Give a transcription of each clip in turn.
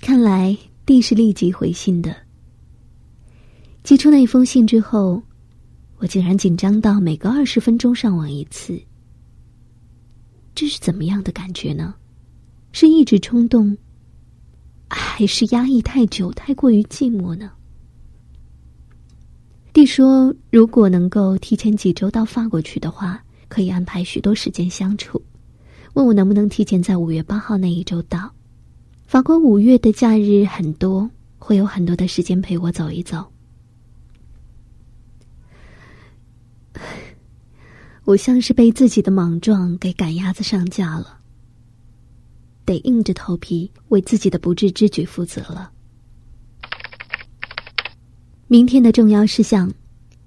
看来弟是立即回信的。寄出那封信之后，我竟然紧张到每隔二十分钟上网一次。这是怎么样的感觉呢？是一直冲动，还是压抑太久、太过于寂寞呢？弟说，如果能够提前几周到法国去的话，可以安排许多时间相处。问我能不能提前在五月八号那一周到。法国五月的假日很多，会有很多的时间陪我走一走。我像是被自己的莽撞给赶鸭子上架了，得硬着头皮为自己的不智之举负责了。明天的重要事项：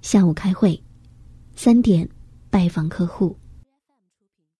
下午开会，三点拜访客户，